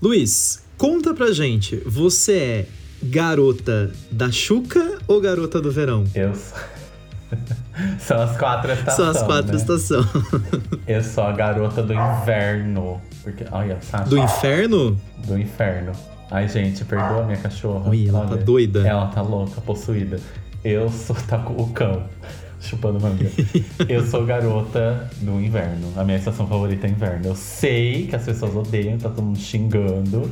Luiz, conta pra gente, você é garota da Xuca ou garota do verão? Eu sou. São as quatro estações. São as quatro né? estações. Eu sou a garota do inverno. Porque, olha, Sasha, Do inferno? do inferno. Ai, gente, perdoa minha cachorra. Ui, ela tá doida. Ela tá louca, possuída. Eu sou tá o cão chupando manga. Eu sou garota do inverno. A minha estação favorita é inverno. Eu sei que as pessoas odeiam, tá todo mundo xingando,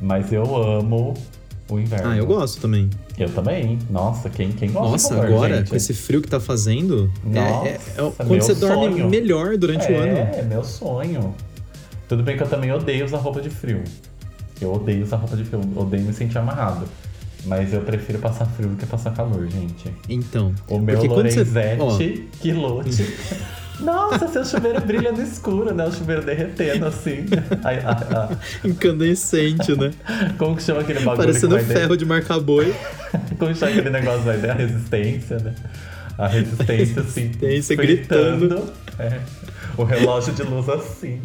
mas eu amo o inverno. Ah, eu gosto também. Eu também. Nossa, quem, quem gosta Nossa, calor, agora, gente? com esse frio que tá fazendo, é- é, é Nossa, quando você dorme sonho. melhor durante o ano. É, meu sonho. Tudo bem que eu também odeio usar roupa de frio. Eu odeio usar roupa de frio, odeio me sentir amarrado. Mas eu prefiro passar frio do que passar calor, gente. Então, O meu você... Lorenzetti, quilote. Nossa, seu chuveiro brilha no escuro, né? O chuveiro derretendo assim. Ai, ai, ai. incandescente, né? Como que chama aquele bagulho Parecendo que ferro de marcar boi. Como chama aquele negócio vai dar? A resistência, né? A resistência, assim. Resistência, fritando. É. O relógio de luz assim.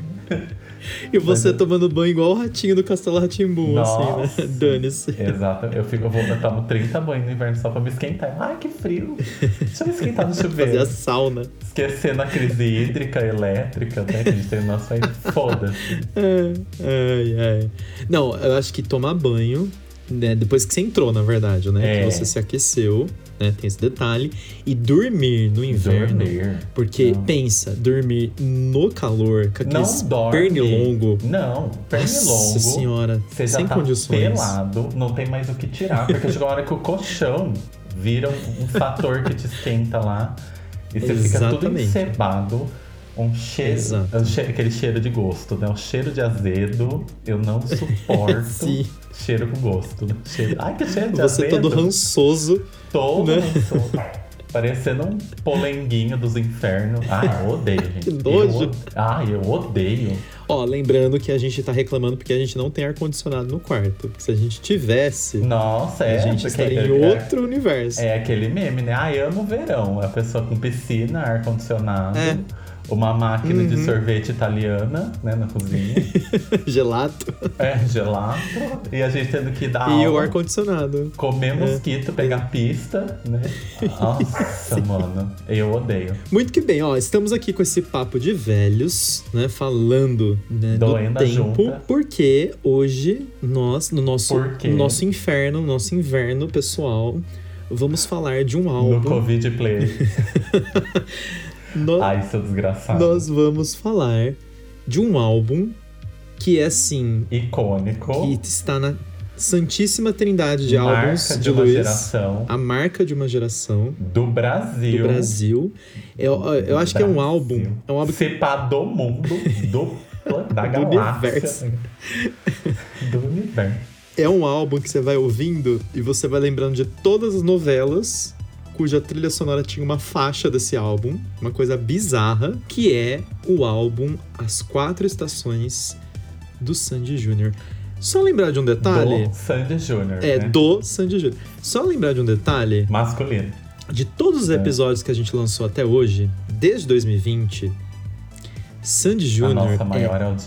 E você Mas- tomando banho igual o ratinho do Castelo Ratimbu, assim, Nossa. né? Dane-se. Exato. Eu, fico, eu, vou, eu tomo 30 banhos no inverno só pra me esquentar. Ai, que frio. Deixa eu me esquentar no Fazer chuveiro. a sauna. Esquecendo a crise hídrica, elétrica, né? Que a gente tem no nosso país. Foda-se. É, ai, ai. Não, eu acho que tomar banho, né? Depois que você entrou, na verdade, né? É. Que você se aqueceu, né? Tem esse detalhe. E dormir no inverno. Dormir. Porque Não. pensa, dormir no calor, com aqueles pernilongo. Não, Nossa pernilongo. senhora, Você já sem tá condições. pelado, não tem mais o que tirar. Porque chegou a hora que o colchão vira um, um fator que te esquenta lá. E você fica tudo Exatamente. encebado. Um cheiro, um cheiro- aquele cheiro de gosto, né? O cheiro de azedo, eu não suporto. Sim. cheiro com gosto. né? Cheiro... Ai, que cheiro de Você azedo. todo rançoso. Todo né? Parecendo um polenguinho dos infernos. Ai, eu odeio, gente. Que nojo. Eu, ai, eu odeio. Ó, lembrando que a gente tá reclamando porque a gente não tem ar-condicionado no quarto. Porque se a gente tivesse, Nossa, é. a gente estaria em é- outro universo. É aquele meme, né? Ai, amo o verão. A pessoa com piscina, ar-condicionado, É. uma máquina de Uhum. sorvete italiana, né, na cozinha. Gelato. é, gelato. E a gente tendo que dar e o aula, ar-condicionado. comer É. mosquito, pegar pista, né? Nossa, mano. Eu odeio. Muito que bem, ó, estamos aqui com esse papo de velhos, né, falando né, do tempo, junta. porque hoje nós, no nosso, no nosso inferno, no nosso inverno pessoal, vamos falar de um No álbum. Covid Play. No- Ai, seu desgraçado. nós vamos falar de um álbum que é assim, Icônico. que está na santíssima trindade de marca álbuns de, de, uma Luiz, geração a marca de uma geração do Brasil. do Brasil. Eu, eu acho que é um álbum, é um álbum que Se pá do mundo, do, da Do galáxia. universo. do universo. É um álbum que você vai ouvindo e você vai lembrando de todas as novelas cuja trilha sonora tinha uma faixa desse álbum, uma coisa bizarra, que é o álbum As Quatro Estações do Sandy Júnior. Só lembrar de um detalhe. Do Sandy Júnior. É, né? do Sandy Júnior. Só lembrar de um detalhe. Masculino. De todos os É. episódios que a gente lançou até hoje, desde 2020, Sandy Júnior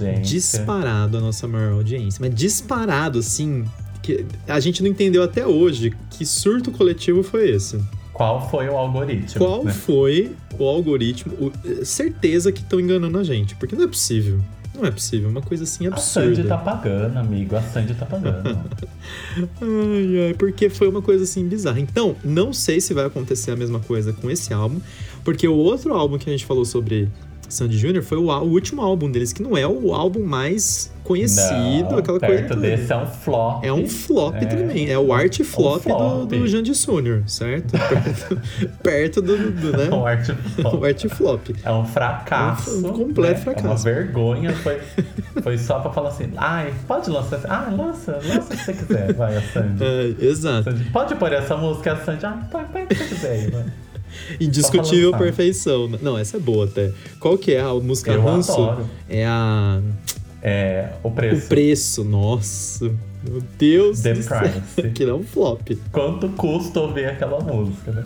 é disparado a nossa maior audiência. Mas disparado, assim, que a gente não entendeu até hoje que surto coletivo foi esse. Qual foi o algoritmo? Qual né? foi o algoritmo? O- certeza que estão enganando a gente, porque não é possível. Não é possível, uma coisa assim A Sandy absurda. tá pagando, amigo. A Sandy tá pagando. Ai, ai, porque foi uma coisa assim bizarra. Então, não sei se vai acontecer a mesma coisa com esse álbum, porque o outro álbum que a gente falou sobre Sandy Júnior foi o, o último álbum deles, que não é o álbum mais conhecido, Não, aquela coisa. perto toda. desse é um flop. É um flop É. também. É o art flop, flop. Do, do Jandy Júnior, certo? perto perto do, do, né? Um art flop. o art flop. É um fracasso. Um- um completo né? fracasso. É uma vergonha. Foi, foi só pra falar assim: ai, pode lançar. Ah, lança, lança o que você quiser. Vai, a Sandy. É, exato. Sandy, Pode pôr essa música, a Sandy. Ah, põe, põe o que você quiser aí, vai. Indiscutível lançar. perfeição. Não, essa é boa até. Qual que é a música Eu Ranço? adoro. É a. É, o preço. O preço, nossa. Meu Deus The do céu. Price. É um flop. Quanto custa ouvir aquela música, né?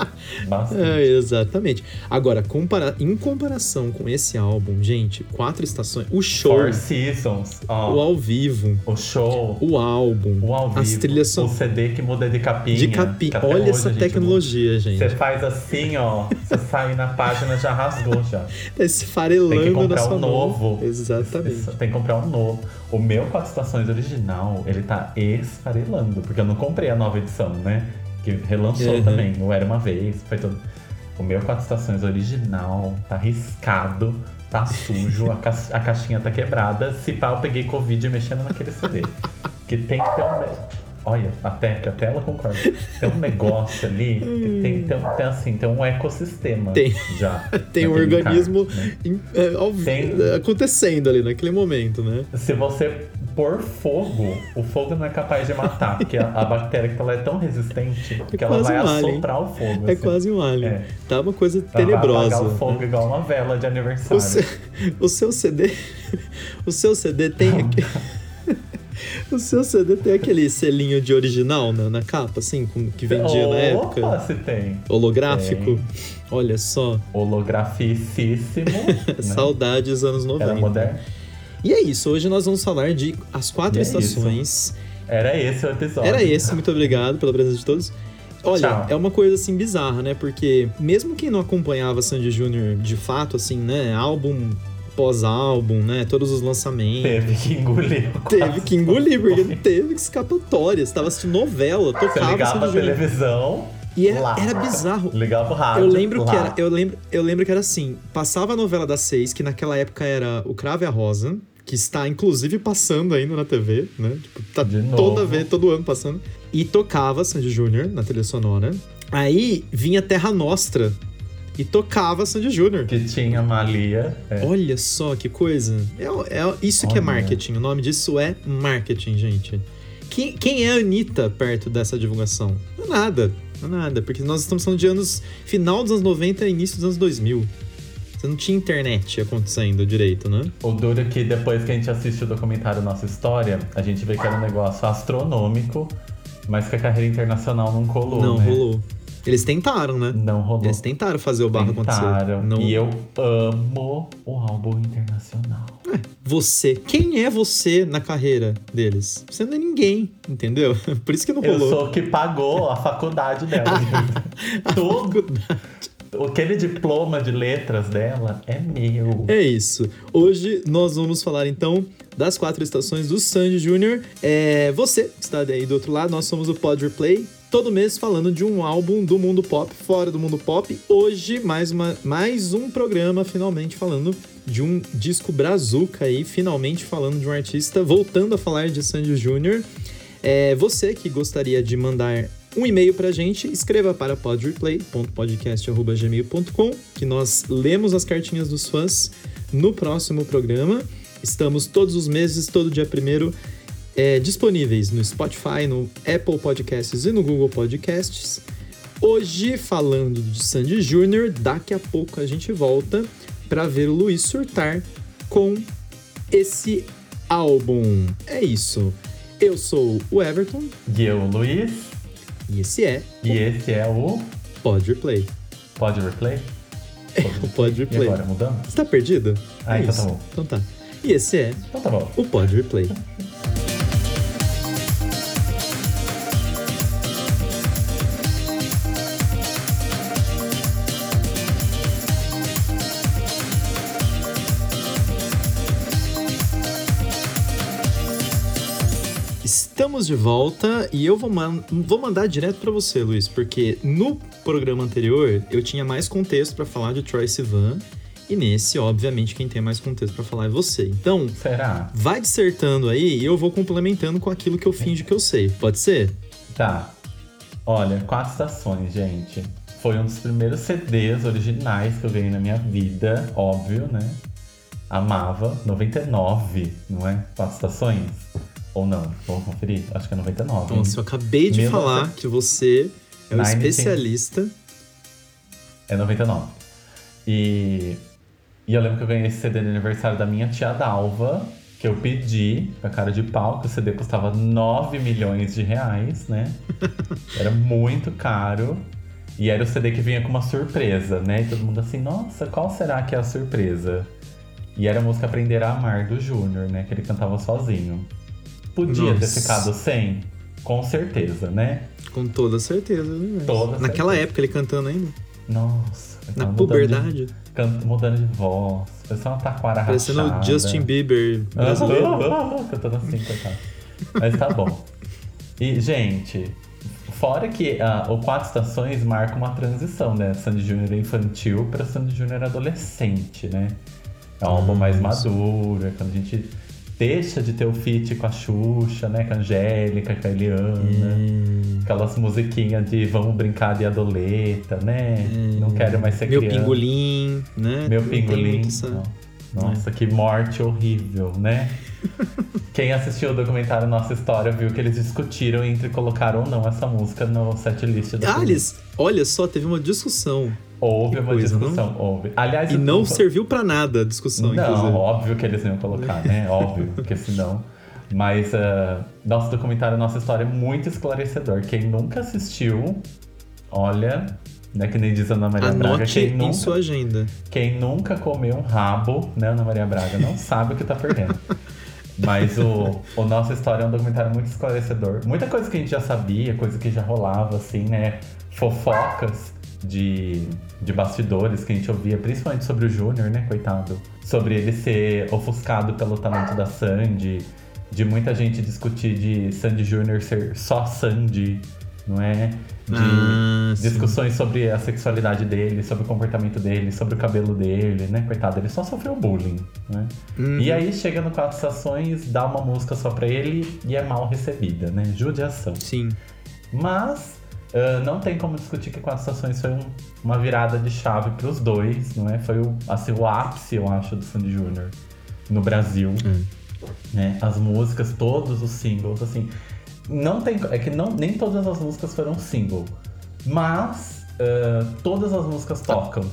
Bastante. É, exatamente. Agora, compara em comparação com esse álbum, gente, quatro estações, o show, Four Seasons, ó, o ao vivo, o show, o álbum, o ao vivo, as trilhas o sonoras CD que muda de capinha. de que até Olha essa tecnologia, muda. gente. Você faz assim, ó, você sai na página já rasgou já. Esse Tem que na comprar sua um mão. novo. Exatamente. Tem que comprar um novo. O meu Quatro Estações original, ele tá esfarelando, porque eu não comprei a nova edição, né? Que relançou Uhum. também, o Era Uma Vez, foi tudo. O meu Quatro Estações original tá riscado, tá sujo, a, ca- a caixinha tá quebrada. Se pá, eu peguei Covid mexendo naquele CD. Que tem que ter um. Olha, até, até ela concorda. Tem um negócio ali que tem, tem, tem assim, tem um ecossistema Tem. já. Tem um organismo encarte, né? é, ao Tem. acontecendo ali naquele momento, né? Se você pôr fogo, o fogo não é capaz de matar, porque a, a bactéria que ela é tão resistente que ela vai um alien. assoprar o fogo. É assim. quase um alien. É. Tá uma coisa Ela vai tenebrosa. apagar o fogo igual uma vela de aniversário. O seu, o seu CD. O seu CD tem. aque- O seu CD tem aquele selinho de original na, na capa, assim, com- que vendia na época. Opa, se tem. Holográfico. Tem. Olha só. Holograficíssimo. né? Saudades anos 90. Era moderno. E é isso, hoje nós vamos falar de As Quatro E é Estações. Era esse o episódio. Era esse, muito obrigado pela presença de todos. Olha, Tchau. é uma coisa assim bizarra, né? Porque mesmo quem não acompanhava Sandy Júnior de fato, assim, né? Álbum pós-álbum, né? Todos os lançamentos. Teve que engolir. Teve que engolir, porque teve escapatória. Você tava assistindo novela, Você tocava ligava Sandy a televisão. E era, lá. era bizarro. Ligava o rádio. Eu lembro lá. que era, eu lembro, eu lembro que era assim, passava a novela das seis, que naquela época era O Cravo e a Rosa, que está inclusive passando ainda na TV, né? Tipo, tá toda vez, todo ano passando. E tocava Sandy Júnior na trilha sonora. Aí vinha Terra Nostra e tocava Sandy Júnior. Que tinha Malia. é. Olha só que coisa. É, é- isso que é marketing. O nome disso é marketing, gente. Quem, quem é a Anitta perto dessa divulgação? Não é nada. Não é nada. Porque nós estamos falando de anos. Final dos anos 90 e início dos anos 2000. Você não tinha internet acontecendo direito, né? O duro é que depois que a gente assiste o documentário Nossa História, a gente vê que era um negócio astronômico, mas que a carreira internacional não colou, não né? rolou. Eles tentaram, né? Não rolou. Eles tentaram fazer o barro Tentaram. acontecer. Não... E eu amo o álbum internacional. Você. Quem é você na carreira deles? Você não é ninguém, entendeu? Por isso que não Eu rolou. sou o que pagou a faculdade dela. Tudo. Aquele diploma de letras dela é meu. É isso. Hoje nós vamos falar então das quatro estações do Sandy Júnior. É, você que está aí do outro lado, nós somos o Pod Replay. Todo mês falando de um álbum do mundo pop, fora do mundo pop. Hoje, mais, uma, mais um programa, finalmente falando de um disco brazuca aí, finalmente falando de um artista, voltando a falar de Sandy Júnior. É, você que gostaria de mandar um e-mail pra gente, escreva para podreplay.podcast.gmail.com que nós lemos as cartinhas dos fãs no próximo programa. Estamos todos os meses, todo dia primeiro, é, disponíveis no Spotify, no Apple Podcasts e no Google Podcasts. Hoje, falando de Sandy Júnior, daqui a pouco a gente volta para ver o Luiz surtar com esse álbum. É isso. Eu sou o Everton E eu, Luiz, e esse é e esse é o Pod Replay. Pode Replay? O Pod E Replay. agora, mudamos? Você tá perdido? Ah, é então isso. tá bom. Então tá. E esse é Então tá bom. o Pod Replay. Estamos de volta e eu vou, man- vou mandar direto pra você, Luiz, porque no programa anterior eu tinha mais contexto pra falar de Troy Sivan e nesse, obviamente, quem tem mais contexto pra falar é você. Então, Será? vai dissertando aí e eu vou complementando com aquilo que eu finjo que eu sei. Pode ser? Tá. Olha, quatro estações, gente. Foi um dos primeiros CDs originais que eu ganhei na minha vida, óbvio, né? Amava. 99, não é? Quatro estações? Ou não? Vamos conferir? Acho que é 99. hein? Nossa, eu acabei de falar que você é o Nineteen- especialista. É 99. E, e eu lembro que eu ganhei esse CD no aniversário da minha tia Dalva, que eu pedi com a cara de pau, que o CD custava 9 milhões de reais, né? Era muito caro. E era o CD que vinha com uma surpresa, né? E todo mundo assim, nossa, qual será que é a surpresa? E era a música Aprender a Amar do Júnior, né? Que ele cantava sozinho. Podia Nossa. ter ficado sem? Com certeza, né? Com toda certeza. Né? Toda Naquela certeza. época ele cantando ainda. Nossa. Na mudando puberdade. De, can- mudando de voz. Parecendo uma taquara Parecendo o rachada. Justin Bieber brasileiro. Ah, Cantando assim, coitado. Mas tá bom. E, gente, fora que ah, o Quatro Estações marca uma transição, né? Sandy Júnior infantil pra Sandy Júnior adolescente, né? É um álbum mais maduro, é quando a gente deixa de ter o feat com a Xuxa, né? Com a Angélica, com a Eliana. Hum. Aquelas musiquinhas de vamos brincar de adoleta, né? Não quero mais ser Meu criança. pingolim, né? Meu pingolim. Não. Nossa, que morte horrível, né? Quem assistiu o documentário Nossa História viu que eles discutiram entre colocar ou não essa música no setlist do Ah, filme. eles, olha só, teve uma discussão. Houve que uma coisa, discussão, houve. Aliás, E não serviu pra nada a discussão, Não, inclusive. óbvio que eles não iam colocar, né? Óbvio, porque senão. Mas ah, nosso documentário Nossa História é muito esclarecedor. Quem nunca assistiu, olha, né? Que nem diz a Ana Maria Braga, Anote quem em nunca, sua agenda. quem nunca comeu um rabo, né, Ana Maria Braga, não sabe o que tá perdendo. Mas o, o Nossa História é um documentário muito esclarecedor. Muita coisa que a gente já sabia, coisa que já rolava, assim, né? Fofocas de, de bastidores que a gente ouvia, principalmente sobre o Júnior, né, coitado? Sobre ele ser ofuscado pelo talento da Sandy, de muita gente discutir de Sandy Júnior ser só Sandy, não é? De Ah, sim. discussões sobre a sexualidade dele, sobre o comportamento dele, sobre o cabelo dele, né? Coitado, ele só sofreu bullying, né? Uhum. E aí chega no Quatro Estações, dá uma música só pra ele e é mal recebida, né? Judiação. Sim. Mas ah, não tem como discutir que Quatro Estações foi um- uma virada de chave pros dois, não é? Foi o, assim, o ápice, eu acho, do Sandy Júnior no Brasil. Hum. Né? As músicas, todos os singles, assim. Não tem. É que não, nem todas as músicas foram single. Mas ah, todas as músicas tocam.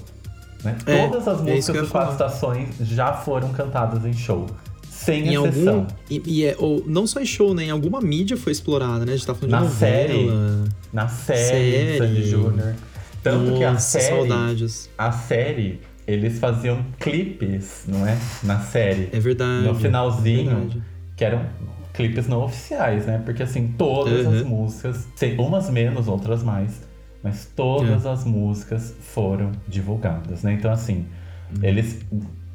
Né? É, todas as é músicas ia do Quatro. Estações já foram cantadas em show. Sem Em exceção. algum. E, e é, ou, não só em show, né? Em alguma mídia foi explorada, né? A gente tá falando Na de novela. Na série, Série. Sandy Júnior. Tanto que a Nossa, série, saudades. a série, eles faziam clipes, não é? Na série. É verdade. No finalzinho, é verdade. que eram clipes não oficiais, né? Porque assim, todas Uhum. as músicas, sei, umas menos, outras mais, mas todas as músicas foram divulgadas, né? Então assim, eles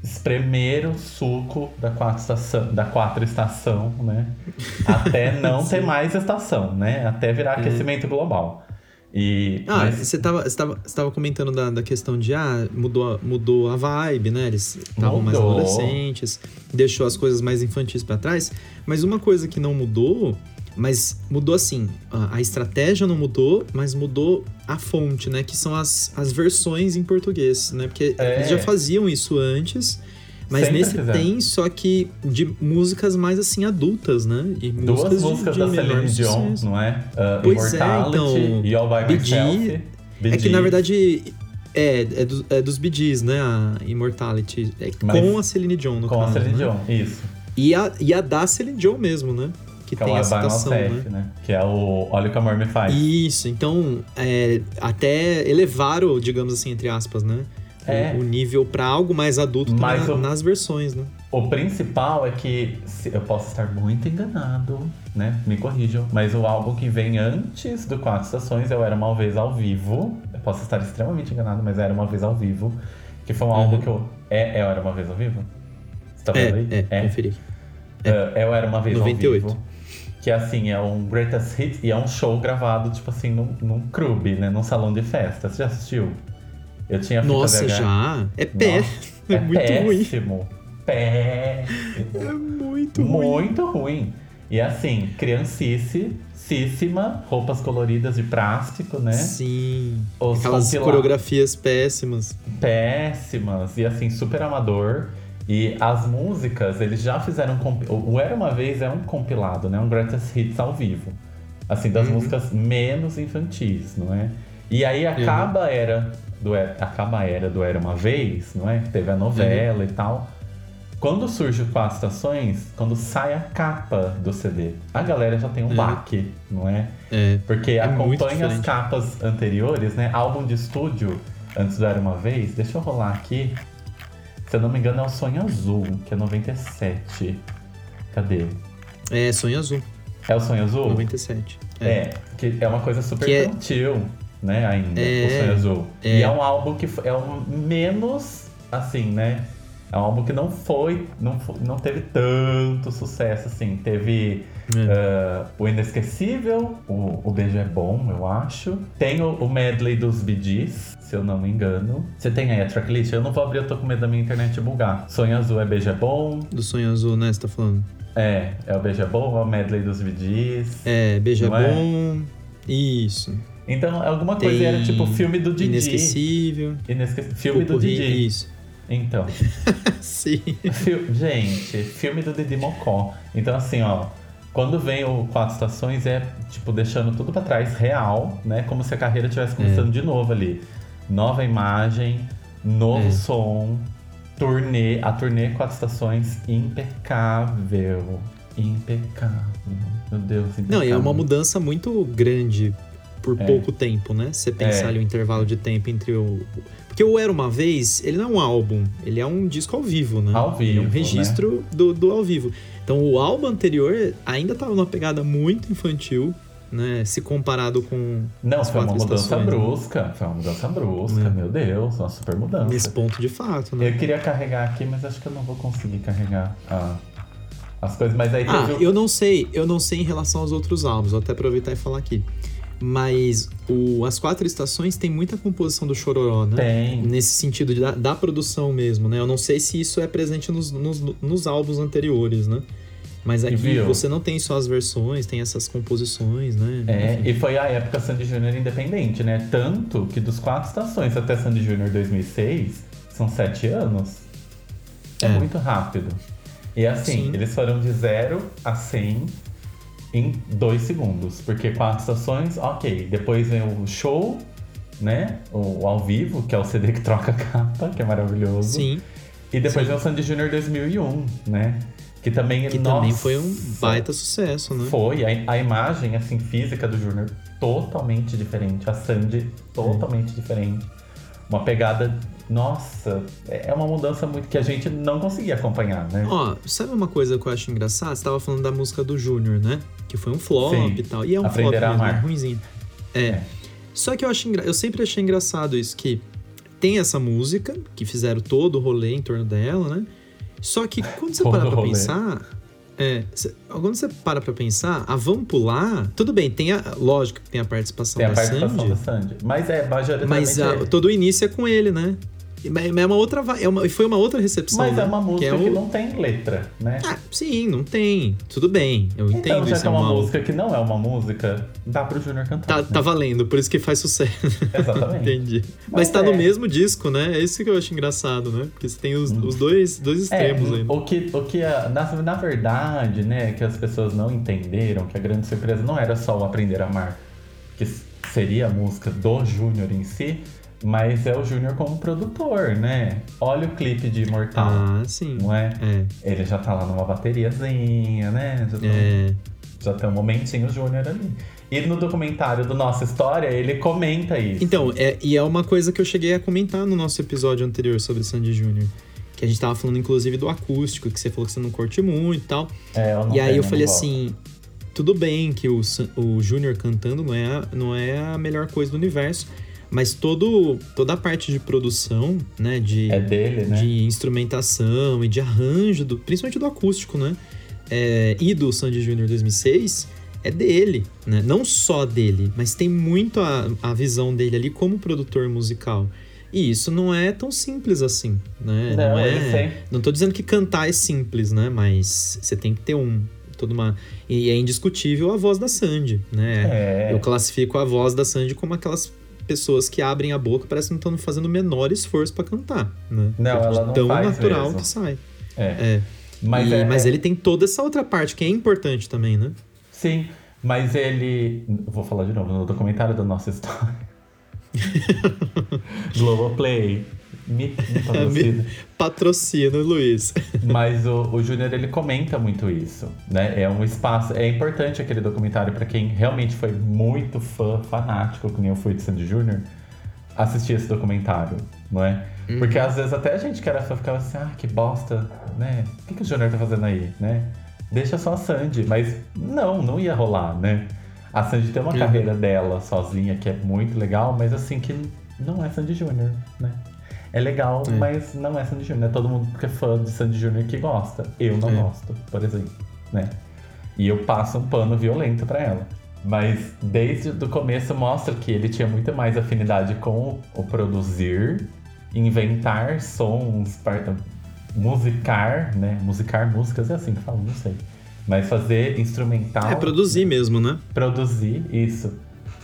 espremeram o suco da quatro estação, da quatro estação, né? Até não ter mais estação, né? Até virar aquecimento global. E Ah, mas- você tava, você tava, você tava comentando da, da questão de, ah, mudou, a- mudou a vibe, né? Eles estavam mais adolescentes, deixou as coisas mais infantis pra trás. Mas uma coisa que não mudou, mas mudou assim, a, a estratégia não mudou, mas mudou a fonte, né? Que são as, as versões em português, né? Porque É. eles já faziam isso antes. Mas Sempre nesse fizeram. tem, só que de músicas mais assim adultas, né? E Duas músicas de- músicas de da Celine Dion, não é? Uh, Pois é, Immortality então, e All By Myself. Bee É que na verdade é, é, do- é dos Gees, né? A Immortality. É Mas- com a Celine Dion, no Com a caso. Celine né? Dion, isso. E a, e a da Celine Dion mesmo, né? Que Que é tem o a citação, né? né? Que é o Olha o que o amor me faz. Isso, então é, até elevaram, digamos assim, entre aspas, né? O- É. O, nível pra algo mais adulto Mas na- o- nas versões, né? O principal é que eu posso estar muito enganado, né? Me corrijam. Mas o álbum que vem antes do Quatro Estações é o Era Uma Vez ao Vivo. Eu posso estar extremamente enganado, mas Era Uma Vez ao Vivo. Que foi um álbum Uhum. que eu. É, é o Era Uma Vez ao Vivo? Você tá É, vendo aí? é, conferi. É, é o Era Uma Vez 98. ao Vivo. Que assim, é um greatest hit e é um show gravado, tipo assim, num, num clube, né? Num salão de festa. Você já assistiu? Eu tinha fita Nossa, VHS. já? É pé. Nossa, É, muito ruim. péssimo. Péssimo. É muito ruim. Muito ruim. E assim, criancice, císsima, roupas coloridas de plástico, né? Sim. Os Aquelas compila- coreografias péssimas. péssimas e assim, super amador. E as músicas, eles já fizeram. compi- O Era Uma Vez é um compilado, né? Um greatest hits ao vivo. Assim, das Uhum. músicas menos infantis, não é? E aí acaba a era do Era- acaba a era do Era Uma Vez, não é? Teve a novela e tal. Quando surge o Quatro Estações, quando sai a capa do CD, a galera já tem um É. baque, não é? É. Porque É acompanha as capas anteriores, né? Álbum de estúdio, antes do Era Uma Vez. Deixa eu rolar aqui. Se eu não me engano, é o Sonho Azul, que é 97. Cadê? É, Sonho Azul, É o Sonho Azul? 97. É, que é uma coisa super é- infantil, né, ainda, É, o Sonho Azul. é. E é um álbum que é um menos, assim, né, é um álbum que não foi, não, fo- não teve tanto sucesso, assim. Teve É. ah, o Inesquecível, o, o Beijo é Bom, eu acho. Tem o, o medley dos Gees, se eu não me engano. Você tem aí a tracklist? Eu não vou abrir, eu tô com medo da minha internet bugar. Sonho Azul é Beijo é Bom. Do Sonho Azul, né? Você tá falando? É, é o Beijo é Bom, é o medley dos Gees. É, Beijo é é? bom. Isso. Então, alguma coisa Tem era tipo filme do Didi. Inesquecível. Inesque... Filme do Didi. Isso. Então, Sim. gente, filme do Didi Mocó. Então, assim, ó, quando vem o Quatro Estações é, tipo, deixando tudo pra trás, real, né? Como se a carreira estivesse começando de novo ali. Nova imagem, novo É. som, turnê. A turnê Quatro Estações, impecável. Impecável. Meu Deus, impecável. Não, e é uma mudança muito grande por É. pouco tempo, né? Você pensar É. ali o intervalo de tempo entre o. Porque o Era Uma Vez, ele não é um álbum, ele é um disco ao vivo, né? Ao Ele é um vivo, registro do, do ao vivo. Então o álbum anterior ainda tava numa pegada muito infantil, né? Se comparado com Não, as foi uma mudança né? brusca. Foi uma mudança brusca, É. meu Deus, uma super mudança. nesse ponto de fato, né? Eu queria carregar aqui, mas acho que eu não vou conseguir carregar a- as coisas. Mas aí Ah, teve eu não sei, eu não sei em relação aos outros álbuns, vou até aproveitar e falar aqui. Mas o, as quatro estações tem muita composição do Chororó, né? Tem. Nesse sentido de, da, da produção mesmo, né? Eu não sei se isso é presente nos, nos, nos álbuns anteriores, né? Mas aqui viu? você não tem só as versões, tem essas composições, né? É, Enfim. e foi a época Sandy Júnior independente, né? Tanto que dos quatro estações até Sandy Júnior 2006, são sete anos. É, É. muito rápido. E assim, Sim. eles foram de 0 a 100 em dois segundos. Porque quatro estações, ok. Depois vem o show, né? O, o ao vivo, que é o CD que troca a capa, que é maravilhoso. Sim, E depois Sim. vem o Sandy Júnior 2001, né? Que também, que nossa, também foi um baita sucesso, né? Foi, a, a imagem, assim, física do Júnior totalmente diferente. A Sandy totalmente diferente. Uma pegada, nossa, é uma mudança muito que a gente não conseguia acompanhar, né? Ó, sabe uma coisa que eu acho engraçada? Você tava falando da música do Júnior, né? Que foi um flop Sim. e tal. E é um Aprender flop mesmo, é ruimzinho. É. É. Só que eu acho engra... eu sempre achei engraçado isso, que tem essa música, que fizeram todo o rolê em torno dela, né? Só que quando você Todo para pra rolê. pensar. É, cê- quando você para pra pensar, a Vamos Pular, tudo bem, tem a. Lógico que tem a participação Tem a da participação Sandy. da Sandy. Mas é, majoritariamente Mas a- é. todo o início é com ele, né? E- é uma outra. É uma, foi uma outra recepção. Mas né? é uma música que, o- não tem letra, né? Ah, sim, não tem. Tudo bem, eu entendo então, já isso. que é uma uma- música que não é uma música, dá pro Júnior cantar. Tá, né? tá valendo, por isso que faz sucesso. Exatamente. Entendi. Mas, Mas tá é. no mesmo disco, né? É isso que eu acho engraçado, né? Porque você tem os, os dois, dois É, extremos aí. né? o que, o que na, na verdade, né, que as pessoas não entenderam, que a grande surpresa não era só o Aprender a Amar, que seria a música do Júnior em si, mas é o Júnior como produtor, né? Olha o clipe de Imortal, Ah, sim. não é? É, Ele já tá lá numa bateriazinha, né? Já, tá- é. já tem um momentinho Júnior ali. E no documentário do Nossa História, ele comenta isso. Então, é, e é uma coisa que eu cheguei a comentar no nosso episódio anterior sobre Sandy Júnior. Que a gente tava falando, inclusive, do acústico, que você falou que você não curte muito e tal. É, eu não e aí eu falei assim: tudo bem que o, o Júnior cantando não é, não é a melhor coisa do universo, mas todo, toda a parte de produção, né? De, É dele, né? de instrumentação e de arranjo, do, principalmente do acústico, né? É, e do Sandy Júnior 2006 é dele, né? Não só dele, mas tem muito a, a visão dele ali como produtor musical. E isso não é tão simples assim, né? Não, é. ele sempre- Não tô dizendo que cantar é simples, né? Mas você tem que ter um toda uma e é indiscutível a voz da Sandy, né? É. Eu classifico a voz da Sandy como aquelas pessoas que abrem a boca, parece que não estão fazendo o menor esforço pra cantar, né? Não, Porque ela não tão faz natural mesmo. que sai. É. É. Mas, E- é, mas ele tem toda essa outra parte que é importante também, né? Sim, mas ele. Vou falar de novo no documentário da nossa história. Globoplay. Me, me patrocina. Patrocina, Luiz. Mas o, o Júnior, ele comenta muito isso, né? É um espaço... É importante aquele documentário para quem realmente foi muito fã, fanático, que nem eu fui de Sandy Júnior, assistir esse documentário, não é? Uhum. Porque às vezes até a gente que era fã ficava assim, ah, que bosta, né? O que, que o Júnior tá fazendo aí, né? Deixa só a Sandy. Mas não, não ia rolar, né? A Sandy tem uma uhum. carreira dela sozinha que é muito legal, mas assim, que não é Sandy Júnior, né? É legal, é. mas não é Sandy Júnior. É todo mundo que é fã de Sandy Júnior que gosta. Eu não é. gosto, por exemplo, né? E eu passo um pano violento para ela. Mas desde o começo mostra que ele tinha muito mais afinidade com o produzir, inventar sons, musicar, né? Musicar músicas é assim que fala, não sei. Mas fazer instrumental. É produzir mesmo, né? Produzir, isso.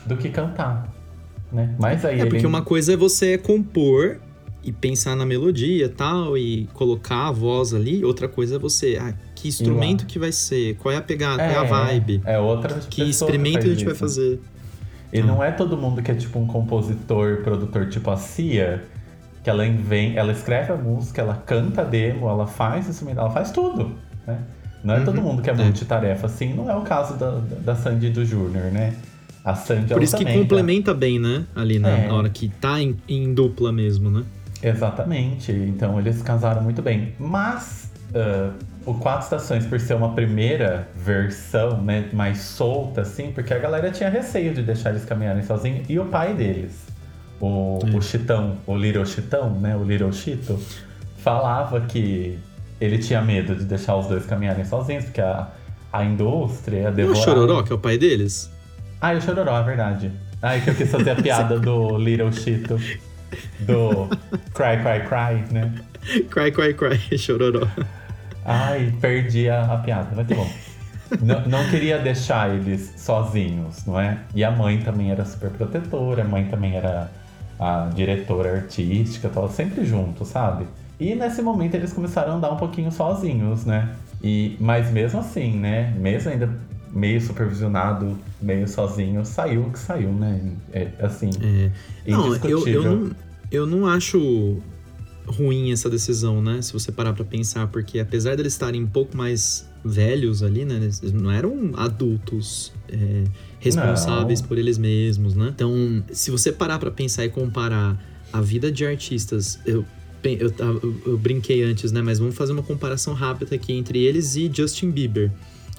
Do que cantar. Né? Mas aí. É porque uma coisa é você compor e pensar na melodia tal, e colocar a voz ali. Outra coisa é você. Ah, que instrumento que vai ser? Qual é a pegada? É, qual é a vibe? É outra Que experimento que a gente isso. vai fazer? E ah. não é todo mundo que é tipo um compositor, produtor tipo a Cia, que ela vem, ela escreve a música, ela canta a demo, ela faz instrumento, ela faz tudo, né? Não é uhum. todo mundo que é, é multitarefa assim, não é o caso da, da Sandy do Júnior, né? A Sandy Por isso que complementa tá... bem, né? Ali na, é. na, hora que tá em, em, dupla mesmo, né? Exatamente. Então eles casaram muito bem. Mas uh, o Quatro Estações, por ser uma primeira versão, né, mais solta, assim, porque a galera tinha receio de deixar eles caminharem sozinhos, e o pai deles, o, é. o Chitão, o Little Chitão, né? O Little Chito, falava que ele tinha medo de deixar os dois caminharem sozinhos, porque a, a indústria, a devorar... o Chororó, que é o pai deles? Ah, e o Chororó, é verdade. Ah, é que eu quis fazer a piada do Little Chito, do Cry, Cry, Cry, né? Cry, Cry, Cry, Chororó. Ai, perdi a, a piada, mas tá bom. não, não queria deixar eles sozinhos, não é? E a mãe também era super protetora, a mãe também era a diretora artística, tava sempre junto, sabe? E nesse momento eles começaram a andar um pouquinho sozinhos, né? E, mas mesmo assim, né? Mesmo ainda meio supervisionado, meio sozinho, saiu o que saiu, né? É, assim, é. Não, eu, eu, não, eu não acho ruim essa decisão, né? Se você parar pra pensar, porque apesar deles estarem um pouco mais velhos ali, né? Eles não eram adultos é, responsáveis não. por eles mesmos, né? Então, se você parar pra pensar e comparar a vida de artistas, eu eu, eu, eu, brinquei antes, né? Mas vamos fazer uma comparação rápida aqui entre eles e Justin Bieber.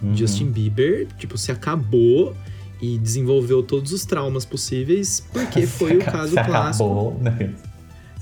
Uhum. Justin Bieber, tipo, se acabou e desenvolveu todos os traumas possíveis, porque foi o caso se clássico. Acabou, né?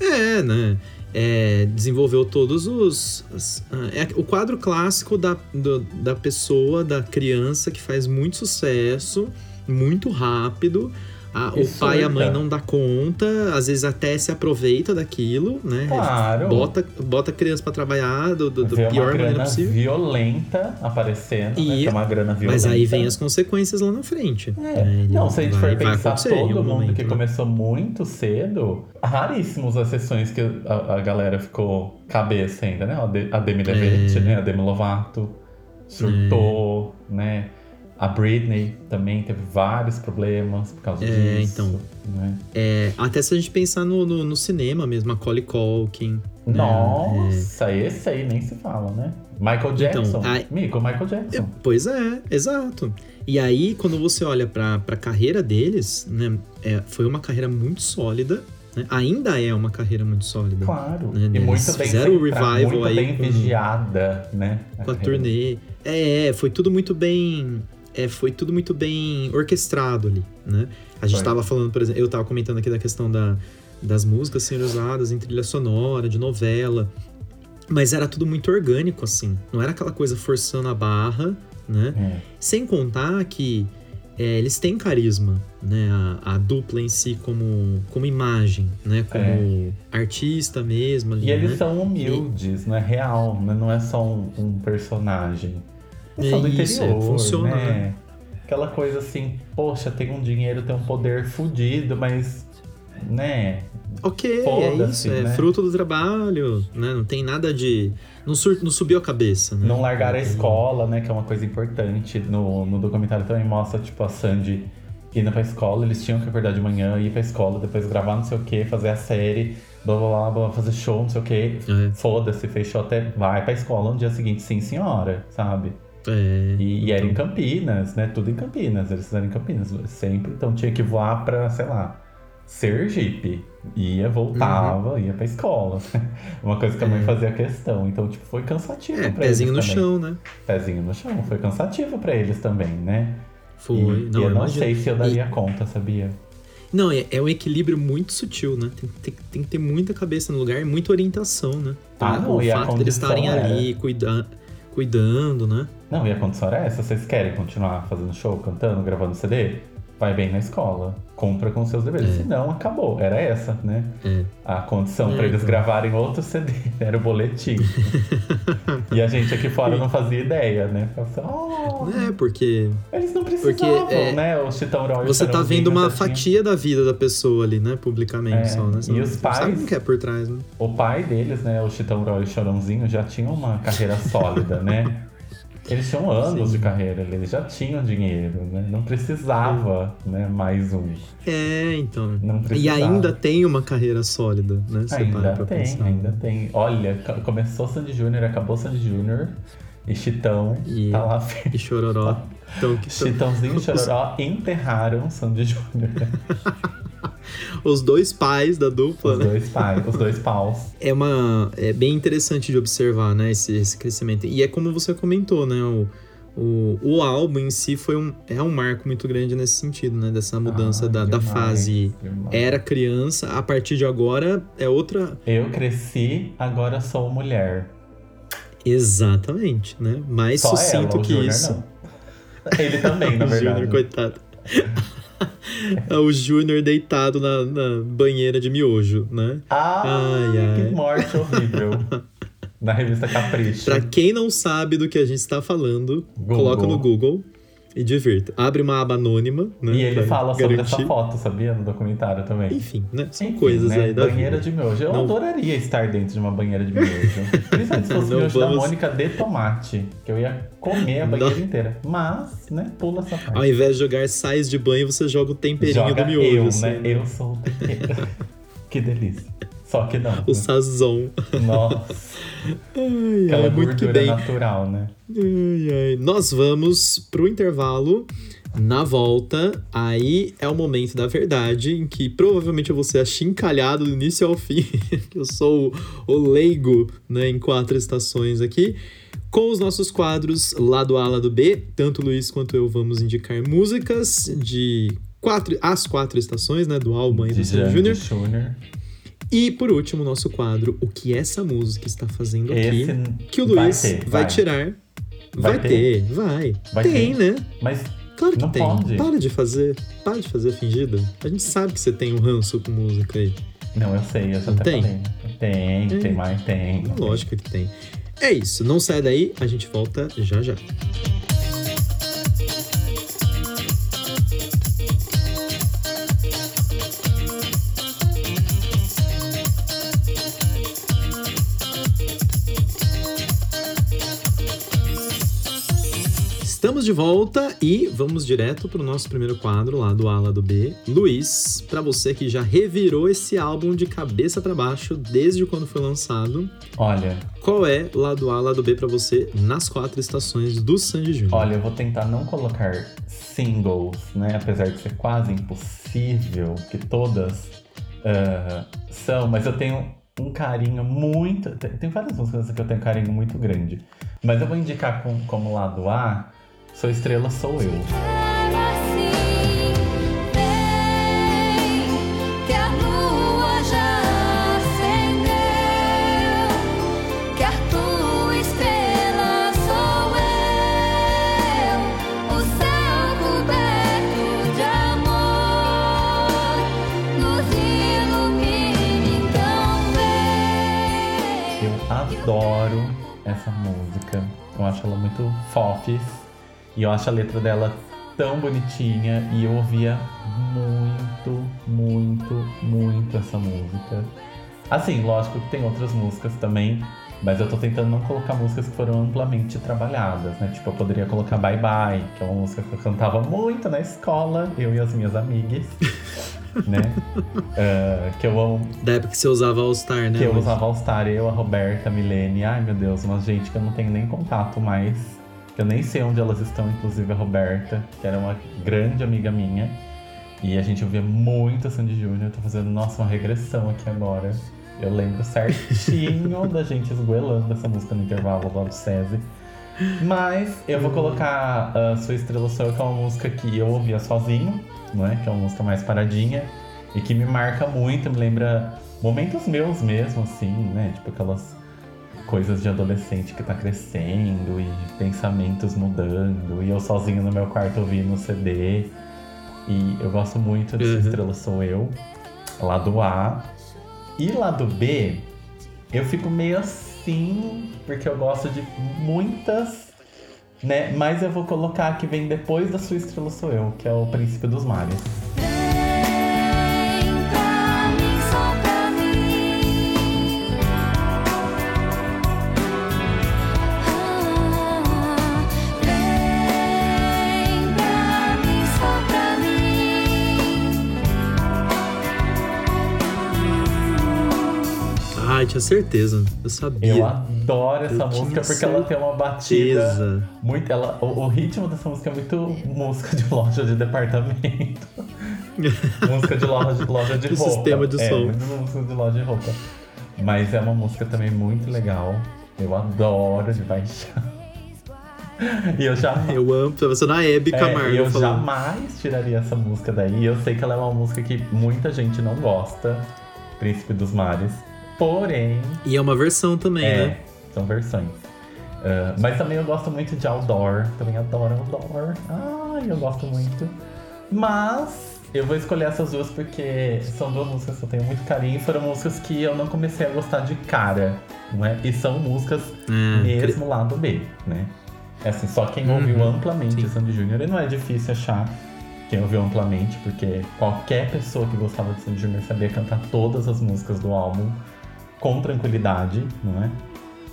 É, né? É, desenvolveu todos os. As, é o quadro clássico da, do, da pessoa, da criança que faz muito sucesso, muito rápido a, o pai e a mãe não dá conta, às vezes até se aproveita daquilo, né? Claro. Bota, bota a criança para trabalhar do, do, do pior maneira possível. violenta aparecendo, e, né? Que é uma grana violenta. Mas aí vem as consequências lá na frente. É. Né? Não, se a gente vai, for pensar, todo mundo momento, que né? começou muito cedo, raríssimos as sessões que a, a galera ficou cabeça ainda, né? A Demi Levitt, é. né? A Demi Lovato surtou, é. né? A Britney também teve vários problemas por causa é, disso. Então, né? é, até se a gente pensar no, no, no cinema mesmo, a Macaulay Culkin. Né? Nossa, né? esse aí nem se fala, né? Michael então, Jackson. Então, a... Mico, Michael Jackson. É, pois é, exato. E aí, quando você olha pra, pra carreira deles, né? É, foi uma carreira muito sólida. Né? Ainda é uma carreira muito sólida. Claro. Né? E muito bem fizeram o revival muito aí. bem vigiada, né? A com a turnê. É, foi tudo muito bem é, foi tudo muito bem orquestrado ali, né? A gente estava falando, por exemplo, eu estava comentando aqui da questão da, das músicas sendo usadas em trilha sonora, de novela, mas era tudo muito orgânico, assim. Não era aquela coisa forçando a barra, né? É. Sem contar que é, eles têm carisma, né? A, a, dupla em si como, como imagem, né? Como é. artista mesmo. Ali, e eles né? são humildes, e... não é real, né? não é só um, um personagem. Pessoal do Isso, interior, funciona, né? né? Aquela coisa assim, poxa, tem um dinheiro, tem um poder fudido, mas, né? Ok, é isso, é né? é fruto do trabalho, né? Não tem nada de... Não, sur... não subiu a cabeça, né? Não largar a escola, né? Que é uma coisa importante. No, no documentário também mostra, tipo, a Sandy indo pra escola, eles tinham que acordar de manhã, ir pra escola, depois gravar não sei o que, fazer a série. blá blá blá, blá fazer show, não sei o quê. É. Foda-se, fechou até. Vai pra escola no dia seguinte, sim, senhora, sabe? É, E, e era em então, Campinas, né? Tudo em Campinas, eles fizeram em Campinas sempre. Então tinha que voar pra, sei lá, Sergipe. Ia, voltava, ia pra escola. Uma coisa que a mãe Uhum. É. fazia questão. Então, tipo, foi cansativo É, pra pezinho no eles também. chão, né? Pezinho no chão. Foi cansativo pra eles também, né? Foi. E, não, e eu não imagino. sei se eu daria conta, sabia? Não, é, é um equilíbrio muito sutil, né? Tem, tem- tem que ter muita cabeça no lugar e muita orientação, né? Ah, não, o e fato deles condição estarem era- ali cuida, cuidando, né? Não, e a condição era essa. Vocês querem continuar fazendo show, cantando, gravando CD? Vai bem na escola. Cumpra com seus deveres. É. Senão, acabou. Era essa, né? É. A condição É, pra eles então. gravarem outro CD. Era o boletim. e a gente aqui fora não fazia ideia, né? Assim, oh, É, porque eles não precisavam, Porque, é, né? O Chitão Roy e você tá Chorãozinho vendo uma já tinha- fatia da vida da pessoa ali, né? Publicamente É, só, né? Você e não- os não sabe pais- o que é por trás, né? O pai deles, né? O Chitão Roy e o Chorãozinho já tinham uma carreira sólida, né? Eles tinham anos Sim. de carreira, eles já tinham dinheiro, né? Não precisava, né? Mais um. É, então. Não E precisava. ainda tem uma carreira sólida, né? Para Ainda pra tem, pensar. ainda tem. Olha, começou Sandy Júnior, acabou Sandy Júnior. E Chitão E- tá lá. E chororó. Então, que Chitãozinho e Chororó enterraram Sandy Júnior. os dois pais da dupla, Os né? dois pais, os dois paus. É uma. É bem interessante de observar, né? Esse, esse crescimento. E é como você comentou, né? O, o, o álbum em si foi um, é um marco muito grande nesse sentido, né? Dessa mudança Ah, da, da demais, fase demais. era criança, a partir de agora é outra. Eu cresci, agora sou mulher. Exatamente, né? Mais Só sucinto ela, que Júnior isso. não. Ele também, na verdade. Júnior, coitado. O Júnior deitado na, na banheira de miojo, né? Ai, Ai, ai. que morte horrível. Na revista Capricho. Pra quem não sabe do que a gente está falando, Google. coloca no Google e divirta. Abre uma aba anônima, né? E ele fala sobre garantir. essa foto, sabia? No documentário também. Enfim, né? São Enfim, coisas né? aí da Banheira vida. de miojo. Eu Não- adoraria estar dentro de uma banheira de miojo. Principalmente se fosse Não miojo da vamos- Mônica de tomate. Que eu ia comer a banheira inteira. Mas, né, pula essa parte. Ao invés de jogar sais de banho, você joga o temperinho Joga do miojo. eu, assim, né? Eu sou o tempero. que delícia. Só que não. O sazon. Nossa. Ai, Aquela ai, muito que bem. natural, né? Ai, ai. Nós vamos pro intervalo. Na volta, aí é o momento da verdade, em que provavelmente eu vou ser achincalhado do início ao fim, que eu sou o, leigo né, em quatro estações aqui, com os nossos quadros lado A, lado B. Tanto o Luiz quanto eu vamos indicar músicas de quatro, as quatro estações, né, do álbum aí do Júnior. E por último, nosso quadro, o que essa música está fazendo aqui, Esse que o vai Luiz ter, vai, vai. tirar. Vai, Vai ter? ter? vai. Vai tem, ter. né? Mas Claro que Não tem. pode. Para de fazer. Para de fazer fingida. A gente sabe que você tem um ranço com música aí. Não, eu sei, eu até tem? falei. Tem, É. tem mais, tem. Lógico que tem. É isso. Não sai daí. A gente volta já já. Estamos de volta e vamos direto para o nosso primeiro quadro lá do A, lá do B. Luiz, para você que já revirou esse álbum de cabeça para baixo desde quando foi lançado, Olha, qual é lado A, lado B para você nas quatro estações do Sandy Júnior? olha, eu vou tentar não colocar singles, né? Apesar de ser quase impossível que todas ah, são, mas eu tenho um carinho muito. Tem, tem várias músicas que eu tenho um carinho muito grande. Mas eu vou indicar com- como lado A, Sou Estrela Sou Eu. Adoro essa música. Eu acho ela muito fofes. E eu acho a letra dela tão bonitinha. E eu ouvia muito, muito, muito essa música. Assim, lógico que tem outras músicas também. Mas eu tô tentando não colocar músicas que foram amplamente trabalhadas, né? Tipo, eu poderia colocar Bye Bye, que é uma música que eu cantava muito na escola, eu e as minhas amigas. né? Ah, que eu amo Da época que você usava All Star, né? que eu usava All Star, eu, a Roberta, a Milene, ai meu Deus, uma gente que eu não tenho nem contato mais. Que eu nem sei onde elas estão, inclusive a Roberta, que era uma grande amiga minha. E a gente ouvia muito Sandy Júnior. Eu tô fazendo, nossa, uma regressão aqui agora. Eu lembro certinho da gente esgoelando essa música no intervalo lá do SESI. Mas eu vou colocar a Sua Estrela Sou que é uma música que eu ouvia sozinho, não é? Que é uma música mais paradinha e que me marca muito, me lembra momentos meus mesmo, assim, né? Tipo aquelas coisas de adolescente que tá crescendo e pensamentos mudando, e eu sozinho no meu quarto ouvindo o CD. E eu gosto muito de Sua Uhum. Estrela Sou Eu, lado A. E lado B, eu fico meio assim, porque eu gosto de muitas, né? Mas eu vou colocar que vem depois da Sua Estrela Sou Eu, que é o Príncipe dos Mares. Tinha certeza. Eu sabia. Eu adoro essa Eu música porque ela tem uma batida. certeza. Muito, ela, o, o ritmo dessa música é muito música de loja de departamento. música de loja, loja de roupa. sistema de é, som. muito música de loja de roupa. Mas é uma música também muito legal. Eu adoro de paixão. E eu já. Eu amo. Tava sendo a Hebe É, Camargo eu falando. jamais tiraria essa música daí. Eu sei que ela é uma música que muita gente não gosta, Príncipe dos Mares. Porém, E é uma versão também, é, né? são versões. Ah, mas também eu gosto muito de Outdoor. Também adoro Outdoor. Ai, eu gosto muito. Mas eu vou escolher essas duas porque são duas músicas que eu tenho muito carinho. Foram músicas que eu não comecei a gostar de cara, não é? E são músicas É, mesmo lado B, né? É assim, só quem ouviu Uhum, amplamente sim. Sandy Júnior, e não é difícil achar quem ouviu amplamente, porque qualquer pessoa que gostava de Sandy Júnior sabia cantar todas as músicas do álbum com tranquilidade, não é?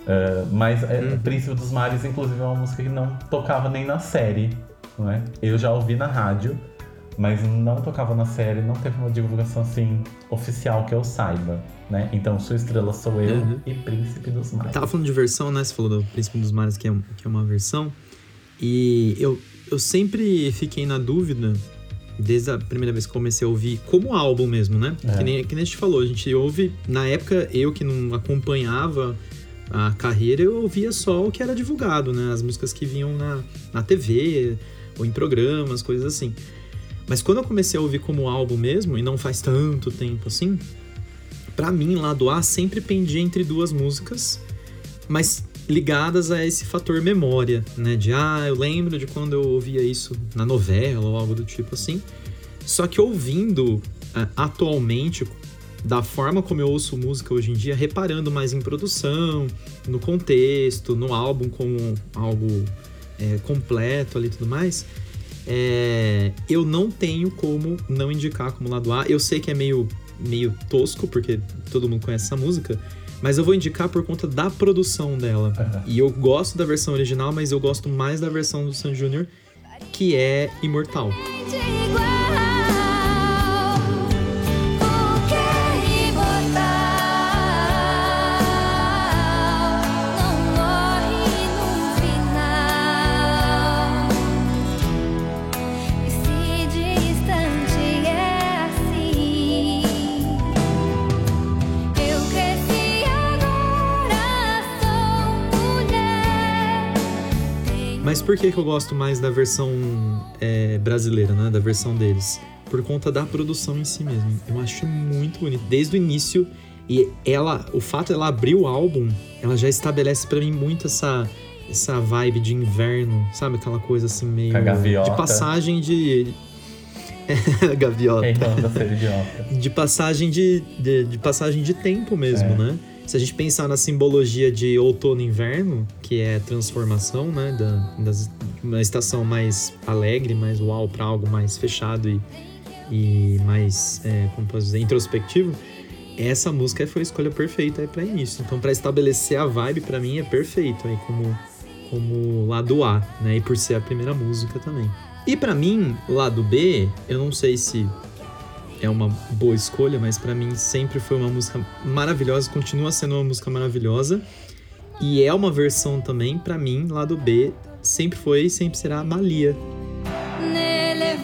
Ah, mas é, Uhum. Príncipe dos Mares, inclusive, é uma música que não tocava nem na série, não é? Eu já ouvi na rádio, mas não tocava na série, não teve uma divulgação assim oficial que eu saiba, né? Então, Sua Estrela Sou Eu Uhum. e Príncipe dos Mares. Tava falando de versão, né? Você falou do Príncipe dos Mares, que é, que é uma versão. E eu, eu sempre fiquei na dúvida, desde a primeira vez que comecei a ouvir, como álbum mesmo, né? É. Que, nem, que nem a gente falou, a gente ouve. Na época, eu que não acompanhava a carreira, eu ouvia só o que era divulgado, né? As músicas que vinham na, na TV, ou em programas, coisas assim. Mas quando eu comecei a ouvir como álbum mesmo, e não faz tanto tempo assim, pra mim, lado A sempre pendia entre duas músicas, mas ligadas a esse fator memória, né? De ah, eu lembro de quando eu ouvia isso na novela ou algo do tipo assim. Só que ouvindo ah, atualmente, da forma como eu ouço música hoje em dia, reparando mais em produção, no contexto, no álbum como algo é, completo ali e tudo mais, é, eu não tenho como não indicar como lado A. Eu sei que é meio, meio tosco, porque todo mundo conhece essa música, mas eu vou indicar por conta da produção dela. Aham. E eu gosto da versão original, mas eu gosto mais da versão do Sam Jr., que é Imortal. Mas por que, que eu gosto mais da versão é, brasileira, né? Da versão deles? Por conta da produção em si mesmo. Eu acho muito bonito. Desde o início. E ela, o fato ela abrir o álbum, ela já estabelece pra mim muito essa, essa vibe de inverno, sabe? Aquela coisa assim meio. Com a gaviota. De passagem de. gaviota. Idiota? de passagem de, de, de passagem de tempo mesmo, É. né? Se a gente pensar na simbologia de outono e inverno, que é transformação, né? Da, das, uma estação mais alegre, mais uau, para algo mais fechado e, e mais, é, como posso dizer, introspectivo, essa música foi a escolha perfeita para início. Então, para estabelecer a vibe, para mim, é perfeito aí como, como lado A, né? E por ser a primeira música também. E para mim, lado B, eu não sei se é uma boa escolha, mas pra mim sempre foi uma música maravilhosa, continua sendo uma música maravilhosa. E é uma versão também, pra mim, lá do B, sempre foi e sempre será Malia. Nelle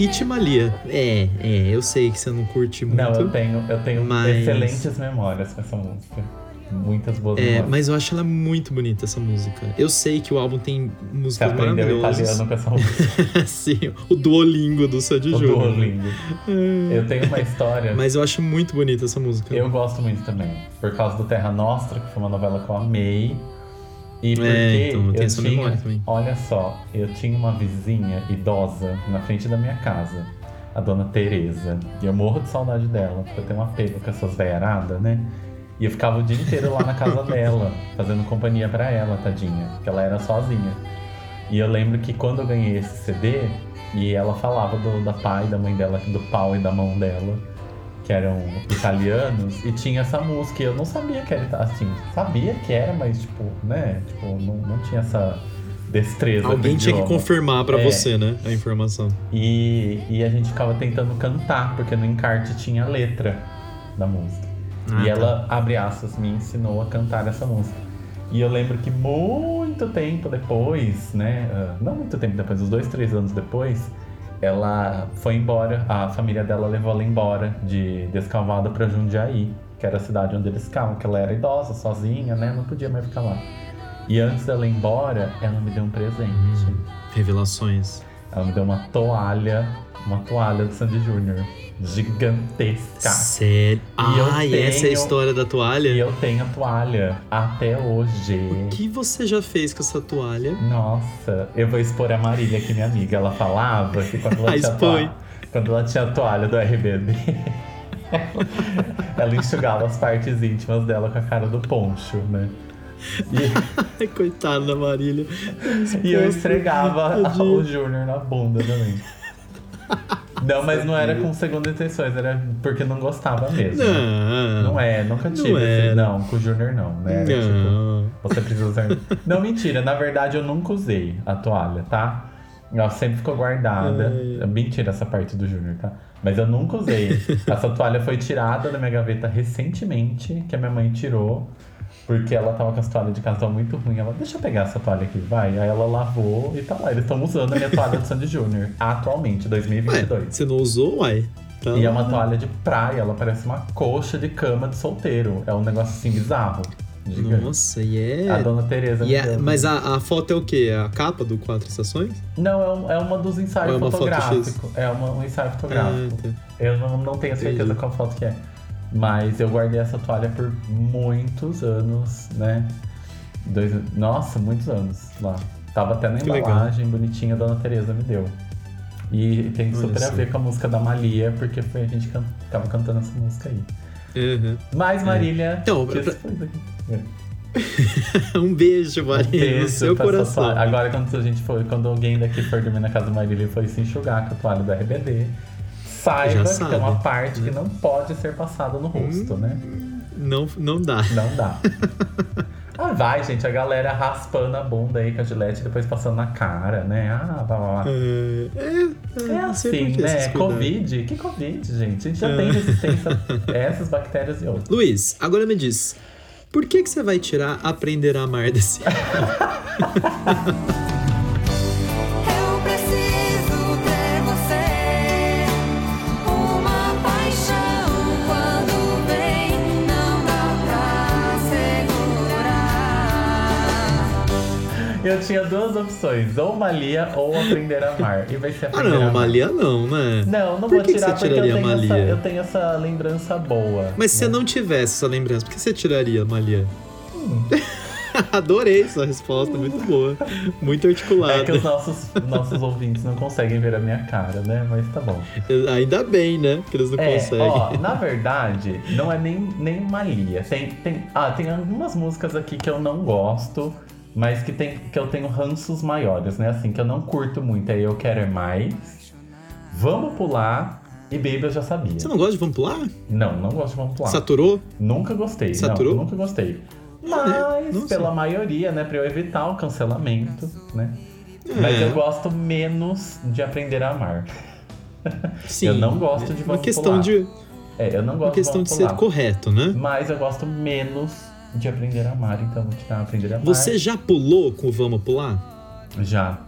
It Malia. É, é, eu sei que você não curte muito. Não, eu tenho, eu tenho Mas- excelentes memórias com essa música. Muitas boas É, memórias. mas eu acho ela muito bonita, essa música. Eu sei que o álbum tem Você músicas aprendeu maravilhosas. italiano com essa música. Sim, o Duolingo do Sandy O Júnior. Duolingo. Eu tenho uma história. Mas eu acho muito bonita essa música. Eu gosto muito também. Por causa do Terra Nostra, que foi uma novela que eu amei. E porque É, então, eu essa tinha. memória também. Olha só, eu tinha uma vizinha idosa na frente da minha casa, a dona Tereza. E eu morro de saudade dela, porque eu tenho um apego com essas veiaradas, né? E eu ficava o dia inteiro lá na casa dela, fazendo companhia pra ela, tadinha, porque ela era sozinha. E eu lembro que quando eu ganhei esse CD, e ela falava do, da pai e da mãe dela, do pau e da mão dela, que eram italianos, e tinha essa música. E eu não sabia que era, assim, sabia que era, mas tipo, né? Tipo, não, não tinha essa destreza. Alguém tinha que confirmar pra É. você, né? A informação. E, e a gente ficava tentando cantar, porque no encarte tinha a letra da música. Ah, e tá. ela, abre aspas, me ensinou a cantar essa música. E eu lembro que muito tempo depois, né? ah, Não muito tempo depois, uns dois, três anos depois, ela foi embora. A família dela levou ela embora de Descalvado pra Jundiaí, que era a cidade onde eles ficavam, que ela era idosa, sozinha, né? Não podia mais ficar lá. E antes dela ir embora, ela me deu um presente. Hum. Revelações. Ela me deu uma toalha, uma toalha do Sandy Júnior. Gigantesca. Sério? Ah, e essa é a história da toalha? E eu tenho a toalha até hoje. O que você já fez com essa toalha? Nossa, eu vou expor a Marília, que minha amiga. Ela falava que quando ela, Ah, tinha, toalha, quando ela tinha a toalha do RBD, ela enxugava as partes íntimas dela com a cara do poncho, né? E, coitada da Marília. e eu esfregava o Júnior na bunda também. Não, mas não era com segunda intenções, era porque não gostava mesmo. Não. Não é, nunca tive. Não esse- era. Não, com o Júnior não, né? Era, tipo, Não. Você precisa usar. Não, mentira. Na verdade, eu nunca usei a toalha, tá? Ela sempre ficou guardada. Ai. Mentira essa parte do Júnior, tá? Mas eu nunca usei. Essa toalha foi tirada da minha gaveta recentemente, que a minha mãe tirou. Porque ela tava com as toalhas de casa tava muito ruim. Ela, deixa eu pegar essa toalha aqui, vai. Aí ela lavou e tá lá. Eles estão usando a minha toalha de Sandy Júnior atualmente, Ué, 2022. você não usou, uai? Tá E é uma toalha de praia, ela parece uma coxa de cama de solteiro. É um negócio assim bizarro. Gigante. Nossa, e é. A dona Tereza. Me é- mas a, a foto é o quê? É a capa do Quatro Estações? Não, é, um- é uma dos ensaios Ou é uma foto fotográficos. É uma- um ensaio fotográfico. Ah, tá. Eu não, não tenho certeza Entendi. qual foto que é. Mas eu guardei essa toalha por muitos anos, né? Dois, nossa, muitos anos lá. Tava até na Que legal. embalagem, bonitinha, a dona Tereza me deu. E tem Olha super a só. ver com a música da Malia, porque foi a gente can, ficava cantando essa música aí. Uhum. Mas, Marília, Então, que pra- foi? É. um beijo, Um Marília, no beijo seu pra sua coração. Agora, quando a gente for, quando alguém daqui for dormir na casa do Marília e for se enxugar com a toalha do RBD, saiba que tem uma parte né? que não pode ser passada no rosto, né? Não, não dá. Não dá. ah, vai, gente, a galera raspando a bunda aí com a gilete e depois passando na cara, né? Ah, blá, blá, blá. É, é, É sei assim, né? Covid? Que Covid, gente? A gente já É. tem resistência a essas bactérias e outras. Luiz, agora me diz. Por que, que você vai tirar Aprender a Amar desse Eu tinha duas opções, ou Malia ou Aprender a Amar. E vai ser Ah, Aprender a não, Amar. Malia não, né? Não, não Por vou que que tirar você porque eu tiraria tenho, essa, Malia? eu tenho essa lembrança boa. Mas se você né? não tivesse essa lembrança, por que você tiraria Malia? Hum. Adorei sua resposta, muito boa. Muito articulada. É que os nossos, nossos ouvintes não conseguem ver a minha cara, né? Mas tá bom. Ainda bem, né? Que eles não É, conseguem. ó, na verdade, não é nem, nem Malia. Tem, tem, ah, tem algumas músicas aqui que eu não gosto, mas que, tem, que eu tenho ranços maiores, né? Assim, que eu não curto muito, aí eu quero é mais. Vamos pular. E Baby eu já sabia. Você não gosta de Vamos Pular? Não, não gosto de Vamos pular. Saturou? Nunca gostei. Saturou? Não, nunca gostei. Mas, pela maioria, né? Pra eu evitar o cancelamento, né? Mas É. eu gosto menos de aprender a amar. Sim. Eu não gosto de Uma Vamos questão Pular. de, É, eu não uma gosto questão de de ser correto, né? Mas eu gosto menos de aprender a amar, então vou tirar aprender a amar. Você já pulou com o Vamos Pular? Já.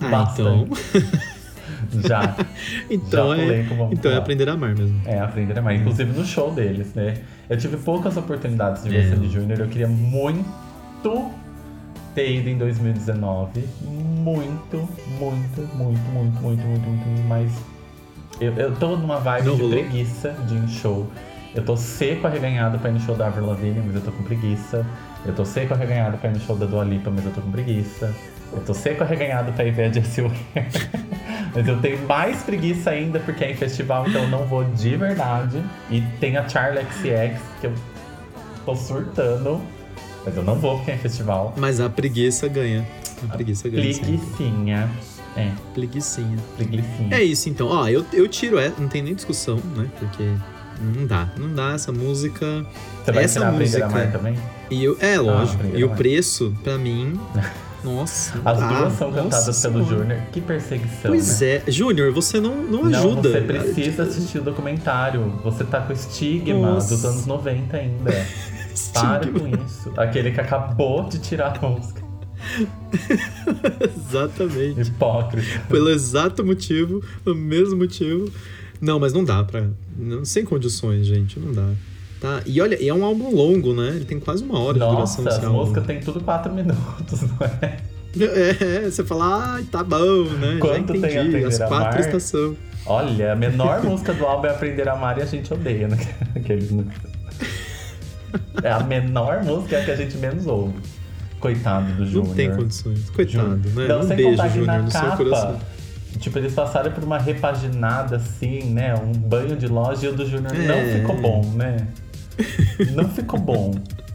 Ah, então. Já. Então, Já é, então é aprender a amar mesmo. É, aprender a amar. Inclusive no show deles, né? Eu tive poucas oportunidades de ver É. Sandy Júnior. Eu queria muito ter ido em 2019. Muito, muito, muito, muito, muito, muito, muito, muito. Mas eu, eu tô numa vibe Não de rolou? preguiça de em show. Eu tô seco arreganhado pra ir no show da Avril Lavigne, mas eu tô com preguiça. Eu tô seco arreganhado pra ir no show da Dua Lipa, mas eu tô com preguiça. Eu tô seco arreganhado pra ir ver a Jessie. Mas eu tenho mais preguiça ainda porque é em festival, então eu não vou de verdade. E tem a Charlie XX, que eu tô surtando. Mas eu não vou porque é em festival. Mas a preguiça ganha. A preguiça ganha. sempre. Preguicinha. É, Preguicinha. preguicinha. É isso então. Ó, eu, eu tiro essa, não tem nem discussão, né? Porque não dá. Não dá essa música. Você vai essa a música- amar também? E eu, é, lógico. aprender e o preço, pra mim. Nossa. As duas são cantadas pelo. Júnior. Que perseguição, Pois né? é. Júnior, você não, não Não, ajuda. você precisa assistir o documentário. Você tá com estigma Nossa. dos anos 90 ainda. Para com isso. Aquele que acabou de tirar a música. Exatamente. Hipócrita. Pelo exato motivo, o mesmo motivo. Não, mas não dá pra. Não, sem condições, gente. Não dá. Tá? E olha, e é um álbum longo, né? Ele tem quase uma hora de duração Nossa, músicas tem tudo 4 minutos, não é? É, você fala, ai, tá bom, né? Quanto Já tem entendi. Aprender As quatro estações. Olha, a menor música do álbum é Aprender a Amar e a gente odeia, né? Aqueles... É a menor música é a que a gente menos ouve. Coitado do Júnior. Não tem condições. Coitado, né? Não, um sem beijo, Júnior, no seu capa, coração. Tipo, eles passaram por uma repaginada assim, né? Um banho de loja e o do Júnior É. não ficou bom, né? Não ficou bom.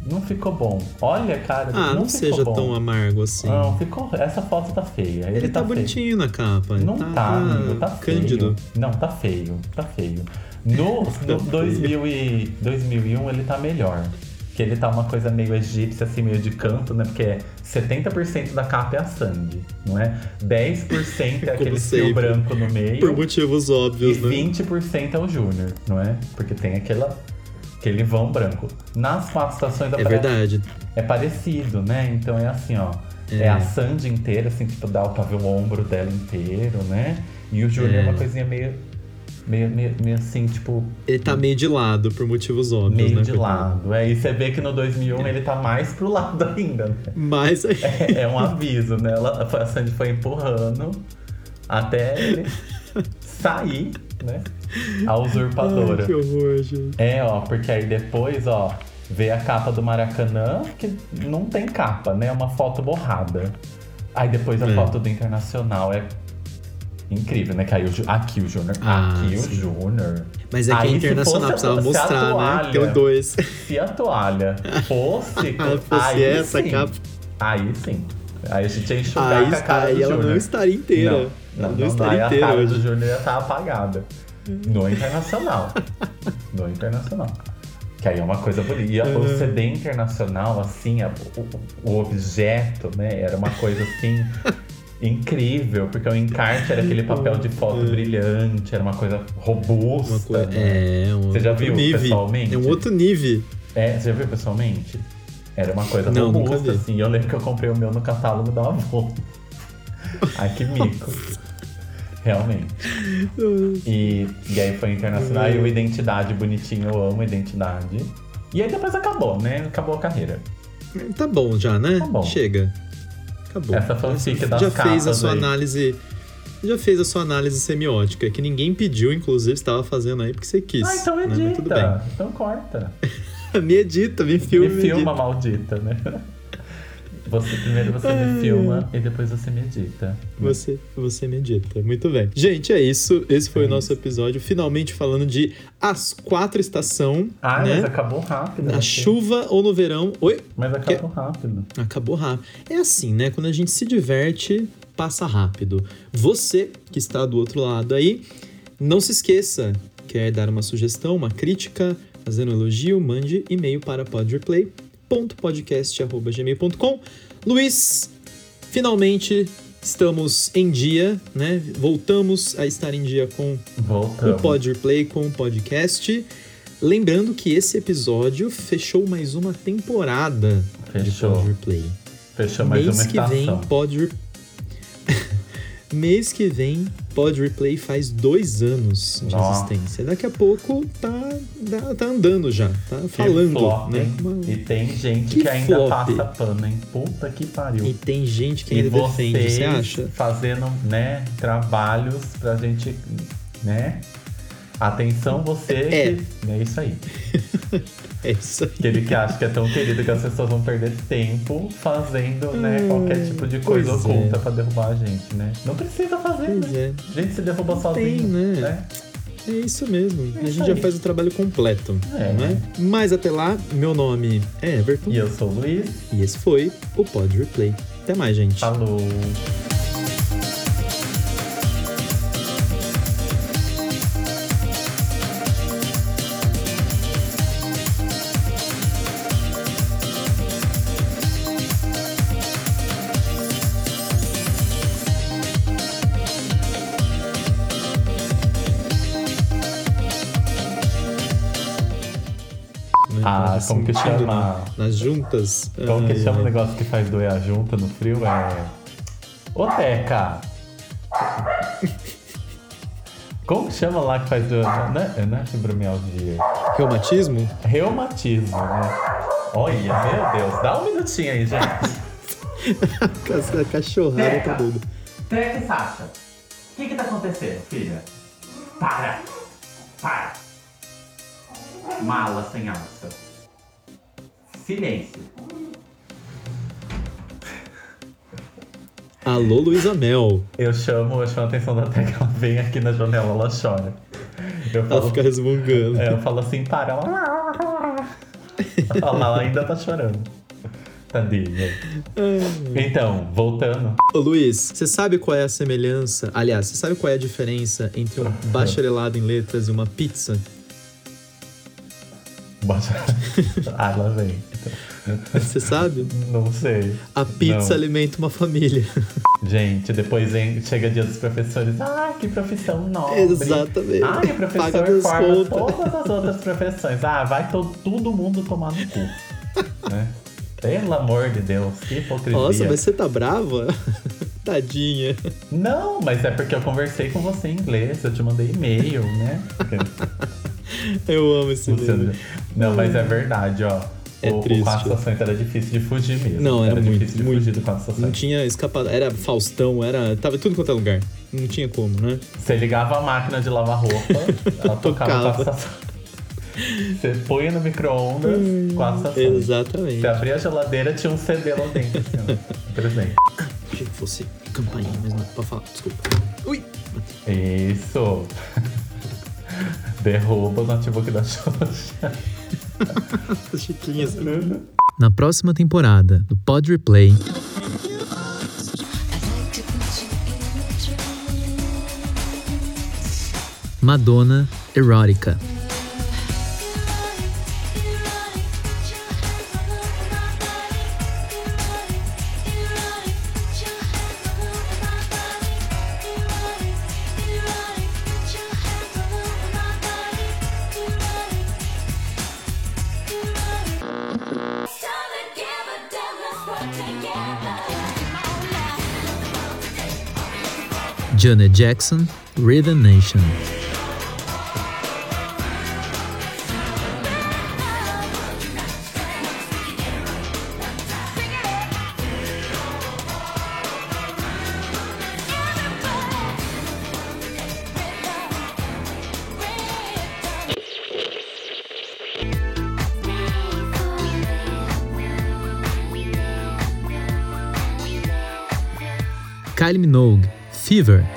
Não ficou bom. Olha, cara, Ah, não, ficou seja bom. tão amargo assim. Não, ficou. Essa foto tá feia. Ele, Ele tá, feio. bonitinho na capa. Não tá, amigo, tá feio. cândido. Não, tá feio, tá feio. No, no feio. 2000 e, 2001 ele tá melhor. Que ele tá uma coisa meio egípcia, assim, meio de canto, né? Porque é 70% da capa é a Sandy, não é? 10% é aquele fio branco no meio. Por motivos E óbvios, né? 20% é o Júnior, não é? Porque tem aquela, aquele vão branco. Nas quatro estações É aparece- verdade. é parecido, né? Então é assim, ó. É, É. a Sandy inteira, assim, tipo, dá pra ver o ombro dela inteiro, né? E o Júnior é, É. uma coisinha meio, meio, meio, meio assim, tipo, Ele tá meio de lado, por motivos óbvios, meio né? de lado. É, e você vê que no 2001 ele tá mais pro lado ainda, né? Mas É, é um aviso, né? Ela, a Sandy foi empurrando até ele sair, né? A usurpadora. Ai, que horror, gente. É, ó, porque aí depois, ó, vê a capa do Maracanã, que não tem capa, né? É uma foto borrada. Aí depois a É. foto do Internacional é incrível, né? Que aí o, Ju- aqui o Júnior. Ah, aqui o. Júnior. Mas é que Aí, a se internacional a- precisava a mostrar, né? toalha- Tem o dois. Se a toalha fosse. Fosse aí essa sim, capa. Aí sim. Aí a gente ia enxugar Aí, com a cara aí do ela não estaria inteira. Não, não, não, não, estaria aí a inteira cara hoje. do Júnior ia estar apagada. No Internacional. no Internacional. Que aí é uma coisa bonita. E a- o Uhum. CD internacional, assim, a- o, o objeto, né? Era uma coisa assim. incrível, porque o encarte era aquele papel de foto brilhante, era uma coisa robusta. Uma coisa, né? é, um Você já viu nível. pessoalmente? É um outro nível. É, você já viu pessoalmente? Era uma coisa Não, robusta, assim. Eu lembro que eu comprei o meu no catálogo da avó. Ai, que mico. Realmente. E, e aí foi internacional e o Identidade bonitinho, eu amo Identidade. E aí depois acabou, né? Acabou a carreira. Tá bom já, né? Tá bom. Chega. Acabou. Essa fanfic já fez a sua análise. Já fez a sua análise semiótica, que ninguém pediu, inclusive, estava fazendo aí porque você quis. Ah, então né? Edita. bem. Então corta. me edita, me filma. Me me filma edita. maldita, né? Você, primeiro você me filma e depois você me edita. Você, você medita. Muito bem. Gente, é isso. Esse foi É o nosso episódio. Finalmente falando de As Quatro Estação. Ah, né? mas acabou rápido. Na chuva ou no verão. Oi? Mas acabou rápido. Acabou rápido. É assim, né? Quando a gente se diverte, passa rápido. Você que está do outro lado aí, não se esqueça. Quer dar uma sugestão, uma crítica, fazer um elogio, mande e-mail para podreplay.podcast.gmail.com. Luiz, finalmente estamos em dia, né? Voltamos a estar em dia com o Voltamos. Podreplay, com o podcast. Lembrando que esse episódio fechou mais uma temporada Fechou. de Podreplay. Fechou mais Mês uma que estação. vem pode. re- Mês que vem pode replay faz dois anos de Nossa. existência. Daqui a pouco tá, tá, tá andando já, tá Que falando, flop, né? hein? Uma- E tem gente Que que, ainda flop. passa pano, hein? Puta que pariu. E tem gente que E ainda defende, você acha? fazendo, né, trabalhos pra gente, né? Atenção, você. É. que- é isso aí. É isso aí. Aquele que acha que é tão querido que as pessoas vão perder tempo fazendo, né, Ai, qualquer tipo de coisa pois oculta é. pra derrubar a gente, né? Não precisa fazer, Pois né? é, A gente se derruba sozinho, Tem, né? né? é isso mesmo. E a gente já aí. faz o trabalho completo, É. não é? Mas até lá, meu nome é Everton E eu sou o Luiz. e esse foi o Pod Replay. Até mais, gente. Falou. Ah, como que chama? na- Nas juntas. Como que Ai, chama o ai. negócio que faz doer a junta no frio? É. Ô, Teca! Como que chama lá que faz doer? Não é, não é fibromialgia. Reumatismo? Reumatismo, né? Olha, meu Deus. Dá um minutinho aí, gente. Cachorrada Teca. tá doida. Teca e Sasha. O que que tá acontecendo, filha? Para! Para! Mala sem alça. Silêncio. Alô, Luísa Mel. Eu chamo, eu chamo a atenção da Teca, ela vem aqui na janela, ela chora. Eu Ela falo, fica resmungando. é, eu falo assim, para, ela... Olha lá, ela ainda tá chorando. Tadinha. Então, voltando. Ô, Luiz, você sabe qual é a semelhança? Aliás, você sabe qual é a diferença entre um bacharelado em letras e uma pizza? Bota- ah, lá vem. Você sabe? Não sei. A pizza Não. alimenta uma família. Gente, depois vem, chega dia dos professores. Ah, que profissão nobre. Exatamente. Ah, e o Paga professor minhas forma contas. todas as outras profissões. Ah, vai to, todo mundo tomar no cu. né? Pelo amor de Deus, que hipocrisia. Nossa, mas você tá brava? Tadinha. Não, mas é porque eu conversei com você em inglês, eu te mandei e-mail, né? Eu amo esse livro. Não, mas é verdade, ó. É o, triste. o Quatro Estações era difícil de fugir mesmo. Não, era muito, difícil de muito. fugir do Quatro Não Estações. tinha escapado. Era Faustão, era. Tava tudo quanto é lugar. Não tinha como, né? Você ligava a máquina de lavar roupa, ela tocava Tocava. Quatro. Você põe no micro-ondas, Quatro Estações. Exatamente. Você abria a geladeira, tinha um CD lá dentro, assim, ó. Presente. Achei que fosse campainha, mas não. Pode falar, desculpa. Ui! Isso. Derruba o notebook da Xuxa. As chiquinhas. Na próxima temporada do Pod Replay. Madonna Erótica. Janet Jackson, Rhythm Nation. Kylie Minogue, Fever.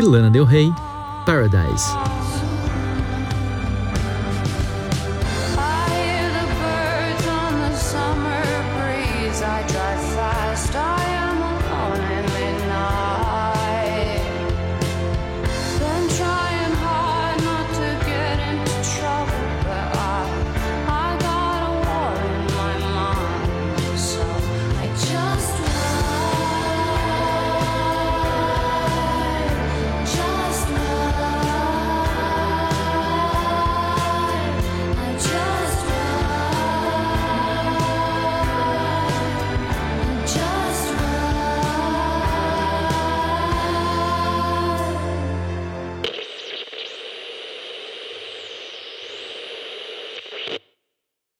e Lana Del Rey, Paradise.